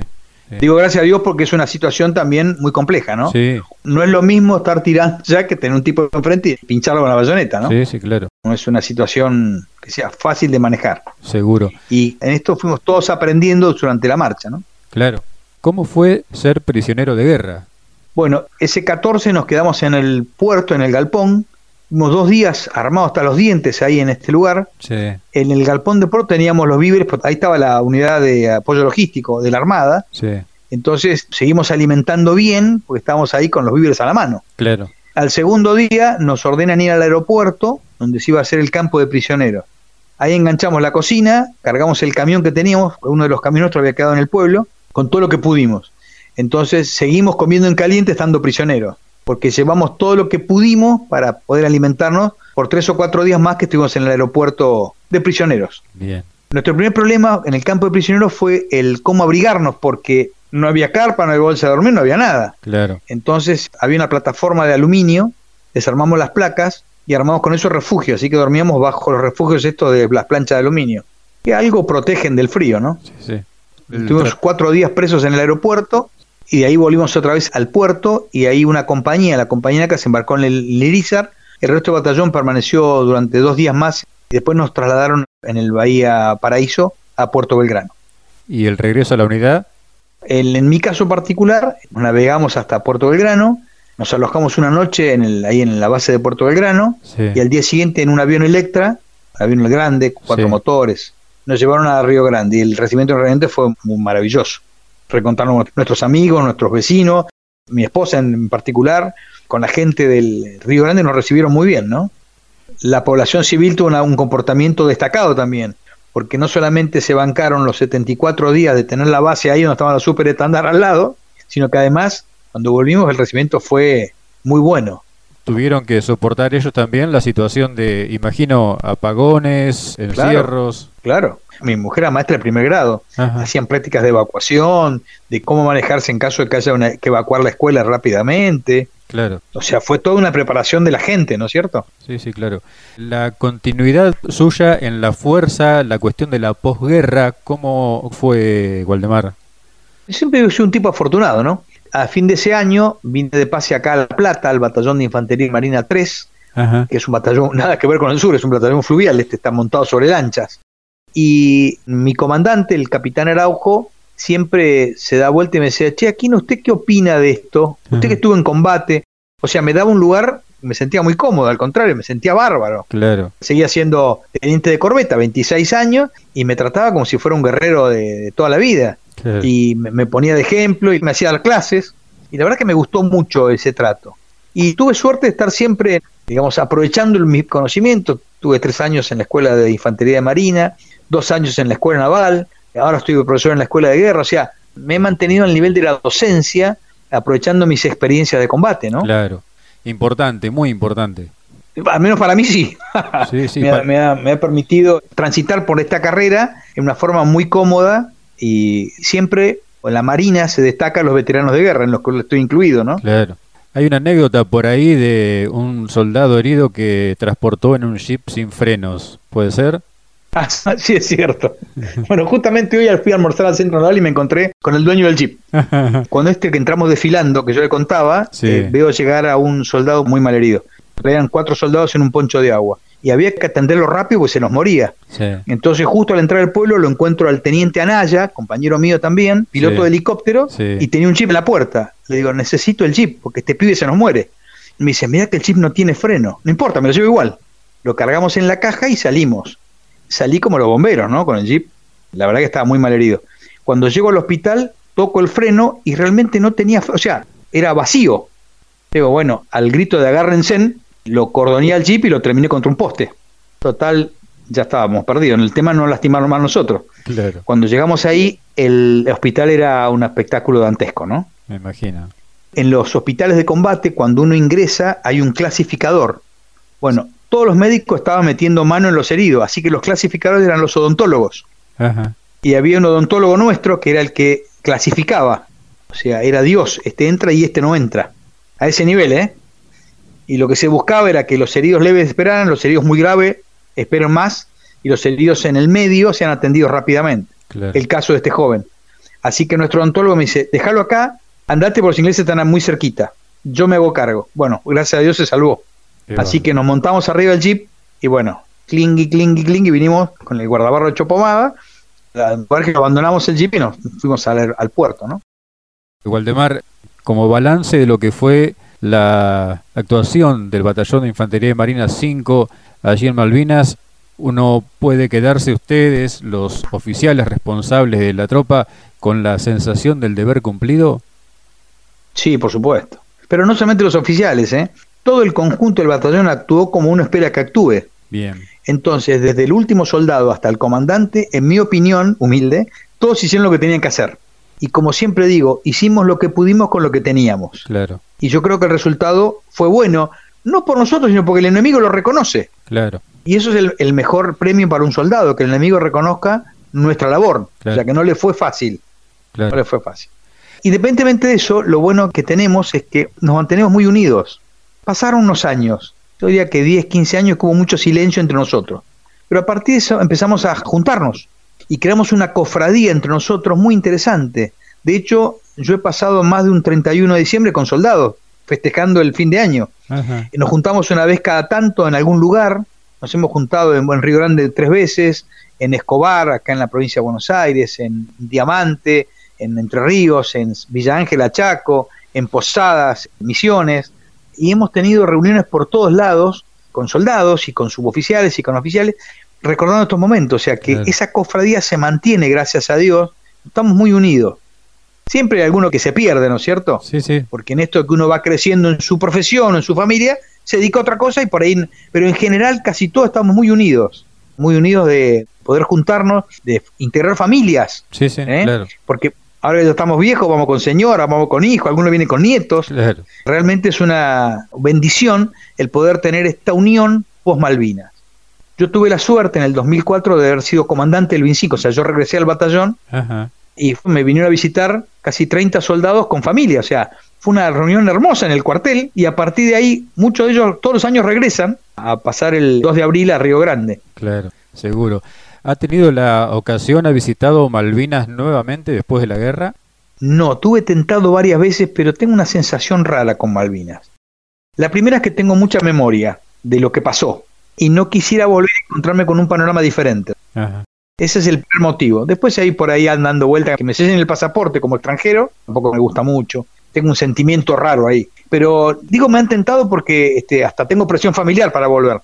Digo gracias a Dios porque es una situación también muy compleja, ¿no? Sí. No es lo mismo estar tirando ya que tener un tipo enfrente y pincharlo con la bayoneta, ¿no? Sí, sí, claro. No es una situación que sea fácil de manejar. Seguro. Y en esto fuimos todos aprendiendo durante la marcha, ¿no? Claro. ¿Cómo fue ser prisionero de guerra? Bueno, ese 14 nos quedamos en el puerto, en el galpón. Tuvimos dos días armados hasta los dientes ahí en este lugar. Sí. En el galpón de puerto teníamos los víveres, ahí estaba la unidad de apoyo logístico de la Armada. Sí. Entonces seguimos alimentando bien, porque estábamos ahí con los víveres a la mano. Claro. Al segundo día nos ordenan ir al aeropuerto, donde se iba a hacer el campo de prisioneros. Ahí enganchamos la cocina, cargamos el camión que teníamos, uno de los camiones nuestros había quedado en el pueblo, con todo lo que pudimos. Entonces seguimos comiendo en caliente estando prisioneros, porque llevamos todo lo que pudimos para poder alimentarnos por tres o cuatro días más que estuvimos en el aeropuerto de prisioneros. Bien. Nuestro primer problema en el campo de prisioneros fue el cómo abrigarnos, porque no había carpa, no había bolsa de dormir, no había nada. Claro. Entonces había una plataforma de aluminio, desarmamos las placas y armamos con eso refugios, así que dormíamos bajo los refugios estos de las planchas de aluminio, que algo protegen del frío, ¿no? Sí, sí. Estuvimos cuatro días presos en el aeropuerto y de ahí volvimos otra vez al puerto y ahí una compañía, la compañía que se embarcó en el Lirizar, el resto del batallón permaneció durante dos días más y después nos trasladaron en el Bahía Paraíso a Puerto Belgrano. ¿Y el regreso a la unidad? en mi caso particular, navegamos hasta Puerto Belgrano, nos alojamos una noche en el, ahí en la base de Puerto Belgrano y al día siguiente en un avión Electra, avión grande, cuatro motores, nos llevaron a Río Grande y el recibimiento realmente fue muy maravilloso. Recontaron nuestros amigos, nuestros vecinos, mi esposa en particular, con la gente del Río Grande nos recibieron muy bien, ¿no? La población civil tuvo un comportamiento destacado también porque no solamente se bancaron los 74 días de tener la base ahí donde estaba la super estándar al lado, sino que además, cuando volvimos, el recibimiento fue muy bueno. Tuvieron que soportar ellos también la situación de, imagino, apagones, encierros. Claro, Mi mujer era maestra de primer grado. Hacían prácticas de evacuación, de cómo manejarse en caso de que haya que evacuar la escuela rápidamente. Claro. O sea, fue toda una preparación de la gente, ¿no es cierto? Sí, sí, claro. La continuidad suya en la fuerza, la cuestión de la posguerra, ¿cómo fue, Waldemar? Siempre he sido un tipo afortunado, ¿no? A fin de ese año vine de pase acá a La Plata, al Batallón de Infantería Marina 3, que es un batallón, nada que ver con el sur, es un batallón fluvial, este está montado sobre lanchas. Y mi comandante, el capitán Araujo, siempre se da vuelta y me decía, che, Aquino, ¿usted qué opina de esto? Usted que estuvo en combate. O sea, me daba un lugar, me sentía muy cómodo, al contrario, me sentía bárbaro. Claro. Seguía siendo teniente de corbeta, 26 años, y me trataba como si fuera un guerrero de, toda la vida. Y me, ponía de ejemplo y me hacía dar clases. Y la verdad que me gustó mucho ese trato. Y tuve suerte de estar siempre, digamos, aprovechando mis conocimientos. Tuve tres años en la Escuela de Infantería de Marina, dos años en la Escuela Naval, ahora estoy profesor en la escuela de guerra, o sea, me he mantenido al nivel de la docencia aprovechando mis experiencias de combate, ¿no? Claro, importante, muy importante. Al menos para mí sí. me, ha, me, ha, permitido transitar por esta carrera en una forma muy cómoda y siempre en la Marina se destacan los veteranos de guerra, en los que estoy incluido, ¿no? Claro. Hay una anécdota por ahí de un soldado herido que transportó en un jeep sin frenos, ¿puede ser? Ah, sí, es cierto. Bueno, justamente hoy fui a almorzar al centro naval y me encontré con el dueño del jeep. Cuando este que entramos desfilando, que yo le contaba, eh, veo llegar a un soldado muy mal herido. Eran cuatro soldados en un poncho de agua. Y había que atenderlo rápido porque se nos moría. Entonces, justo al entrar al pueblo, lo encuentro al teniente Anaya, compañero mío también, piloto de helicóptero, y tenía un jeep en la puerta. Le digo, necesito el jeep porque este pibe se nos muere. me dice, mira que el jeep no tiene freno. No importa, me lo llevo igual. Lo cargamos en la caja y salimos salí como los bomberos, ¿no? Con el jeep. La verdad que estaba muy mal herido. Cuando llego al hospital, toco el freno y realmente no tenía, o sea, era vacío. Digo, bueno, al grito de agárrense, lo cordoné al jeep y lo terminé contra un poste. Total, ya estábamos perdidos. En el tema no lastimaron más nosotros. Cuando llegamos ahí, el hospital era un espectáculo dantesco, ¿no? Me imagino. En los hospitales de combate, cuando uno ingresa, hay un clasificador. Bueno, todos los médicos estaban metiendo mano en los heridos, así que los clasificadores eran los odontólogos. Y había un odontólogo nuestro que era el que clasificaba. O sea, era Dios, este entra y este no entra. A ese nivel, ¿eh? Y lo que se buscaba era que los heridos leves esperaran, los heridos muy graves esperen más y los heridos en el medio sean atendidos rápidamente. El caso de este joven. Así que nuestro odontólogo me dice, déjalo acá, andate por los ingleses están muy cerquita. Yo me hago cargo. Bueno, gracias a Dios se salvó. Así que nos montamos arriba del jeep y bueno, clingy, clingy, clingy, vinimos con el guardabarro hecho pomada. Que abandonamos el jeep y nos fuimos al, al puerto, ¿no? Waldemar, como balance de lo que fue la actuación del Batallón de Infantería de Marina 5 allí en Malvinas, uno puede quedarse ustedes, los oficiales responsables de la tropa, con la sensación del deber cumplido? Sí, por supuesto. Pero no solamente los oficiales, ¿eh? todo el conjunto del batallón actuó como uno espera que actúe. Bien. Entonces, desde el último soldado hasta el comandante, en mi opinión, humilde, todos hicieron lo que tenían que hacer. Y como siempre digo, hicimos lo que pudimos con lo que teníamos. Claro. Y yo creo que el resultado fue bueno, no por nosotros, sino porque el enemigo lo reconoce. Claro. Y eso es el, mejor premio para un soldado, que el enemigo reconozca nuestra labor. O sea, que no le fue fácil. No le fue fácil. Independientemente de eso, lo bueno que tenemos es que nos mantenemos muy unidos. Pasaron unos años, yo diría que 10, 15 años, que hubo mucho silencio entre nosotros. Pero a partir de eso empezamos a juntarnos y creamos una cofradía entre nosotros muy interesante. De hecho, yo he pasado más de un 31 de diciembre con soldados, festejando el fin de año. Nos juntamos una vez cada tanto en algún lugar, nos hemos juntado en, Río Grande tres veces, en Escobar, acá en la provincia de Buenos Aires, en Diamante, en Entre Ríos, en Villa Ángela, Chaco, en Posadas, Misiones, y hemos tenido reuniones por todos lados con soldados y con suboficiales y con oficiales, recordando estos momentos, o sea que esa cofradía se mantiene, gracias a Dios, estamos muy unidos. Siempre hay alguno que se pierde, ¿no es cierto? Sí, sí. Porque en esto que uno va creciendo en su profesión, en su familia, se dedica a otra cosa y por ahí, pero en general casi todos estamos muy unidos, muy unidos de poder juntarnos, de integrar familias. Sí, sí, ¿eh? claro. Porque ahora ya estamos viejos, vamos con señora, vamos con hijos, algunos vienen con nietos. Claro. Realmente es una bendición el poder tener esta unión post Malvinas. Yo tuve la suerte en el 2004 de haber sido comandante del 25, o sea, yo regresé al batallón y me vinieron a visitar casi 30 soldados con familia, o sea, fue una reunión hermosa en el cuartel y a partir de ahí muchos de ellos todos los años regresan a pasar el 2 de abril a Río Grande. Claro, seguro. ¿Ha tenido la ocasión, ha visitado Malvinas nuevamente después de la guerra? No, tuve tentado varias veces, pero tengo una sensación rara con Malvinas. La primera es que tengo mucha memoria de lo que pasó y no quisiera volver a encontrarme con un panorama diferente. Ese es el primer motivo. Después ahí por ahí andando vuelta que me sellen el pasaporte como extranjero, tampoco me gusta mucho tengo un sentimiento raro ahí. Pero digo, me han tentado porque este, hasta tengo presión familiar para volver.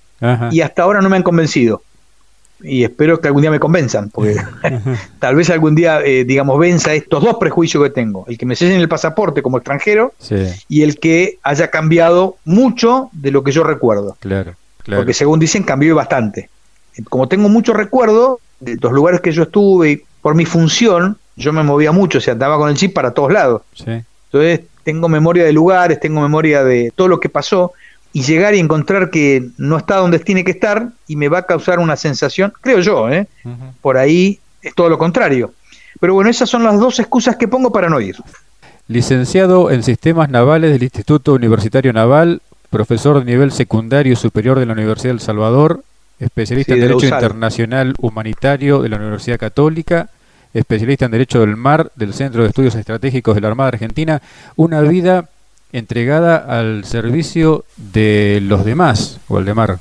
Y hasta ahora no me han convencido. Y espero que algún día me convenzan, porque tal vez algún día, eh, digamos, venza estos dos prejuicios que tengo. El que me sellen el pasaporte como extranjero y el que haya cambiado mucho de lo que yo recuerdo. Claro, claro. Porque según dicen, cambió bastante. Como tengo mucho recuerdo de los lugares que yo estuve y por mi función, yo me movía mucho, o sea, andaba con el chip para todos lados. Sí. Entonces tengo memoria de lugares, tengo memoria de todo lo que pasó y llegar y encontrar que no está donde tiene que estar y me va a causar una sensación, creo yo, ¿eh? por ahí es todo lo contrario. Pero bueno, esas son las dos excusas que pongo para no ir. Licenciado en Sistemas Navales del Instituto Universitario Naval, profesor de nivel secundario superior de la Universidad del Salvador, especialista en Derecho Internacional Humanitario de la Universidad Católica, especialista en Derecho del Mar del Centro de Estudios Estratégicos de la Armada Argentina, una vida entregada al servicio de los demás, Waldemar.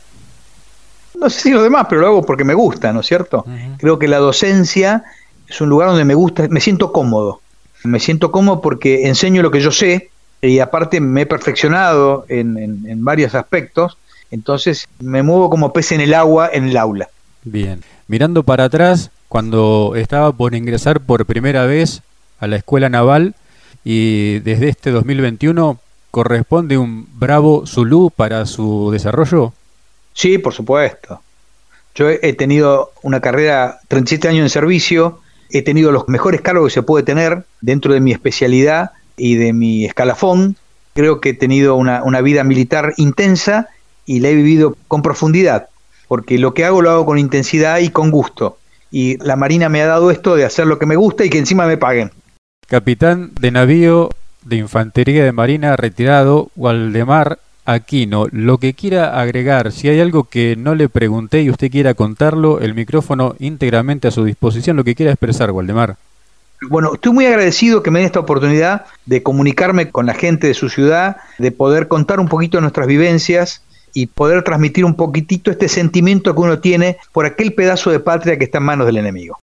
No sé si los demás, pero lo hago porque me gusta, ¿no es cierto? Creo que la docencia es un lugar donde me gusta, me siento cómodo. Me siento cómodo porque enseño lo que yo sé y aparte me he perfeccionado en, en varios aspectos, entonces me muevo como pez en el agua en el aula. Bien, mirando para atrás, cuando estaba por ingresar por primera vez a la escuela naval y desde este 2021 corresponde un Bravo Zulu para su desarrollo? Sí, por supuesto. Yo he tenido una carrera, 37 años en servicio, he tenido los mejores cargos que se puede tener dentro de mi especialidad, y de mi escalafón. Creo que he tenido una, una vida militar intensa y la he vivido con profundidad, porque lo que hago lo hago con intensidad y con gusto. Y la Marina me ha dado esto de hacer lo que me gusta y que encima me paguen. Capitán de navío de Infantería de Marina retirado, Waldemar Aquino, lo que quiera agregar, si hay algo que no le pregunté y usted quiera contarlo, el micrófono íntegramente a su disposición, lo que quiera expresar, Waldemar. Bueno, estoy muy agradecido que me den esta oportunidad de comunicarme con la gente de su ciudad, de poder contar un poquito nuestras vivencias y poder transmitir un poquitito este sentimiento que uno tiene por aquel pedazo de patria que está en manos del enemigo.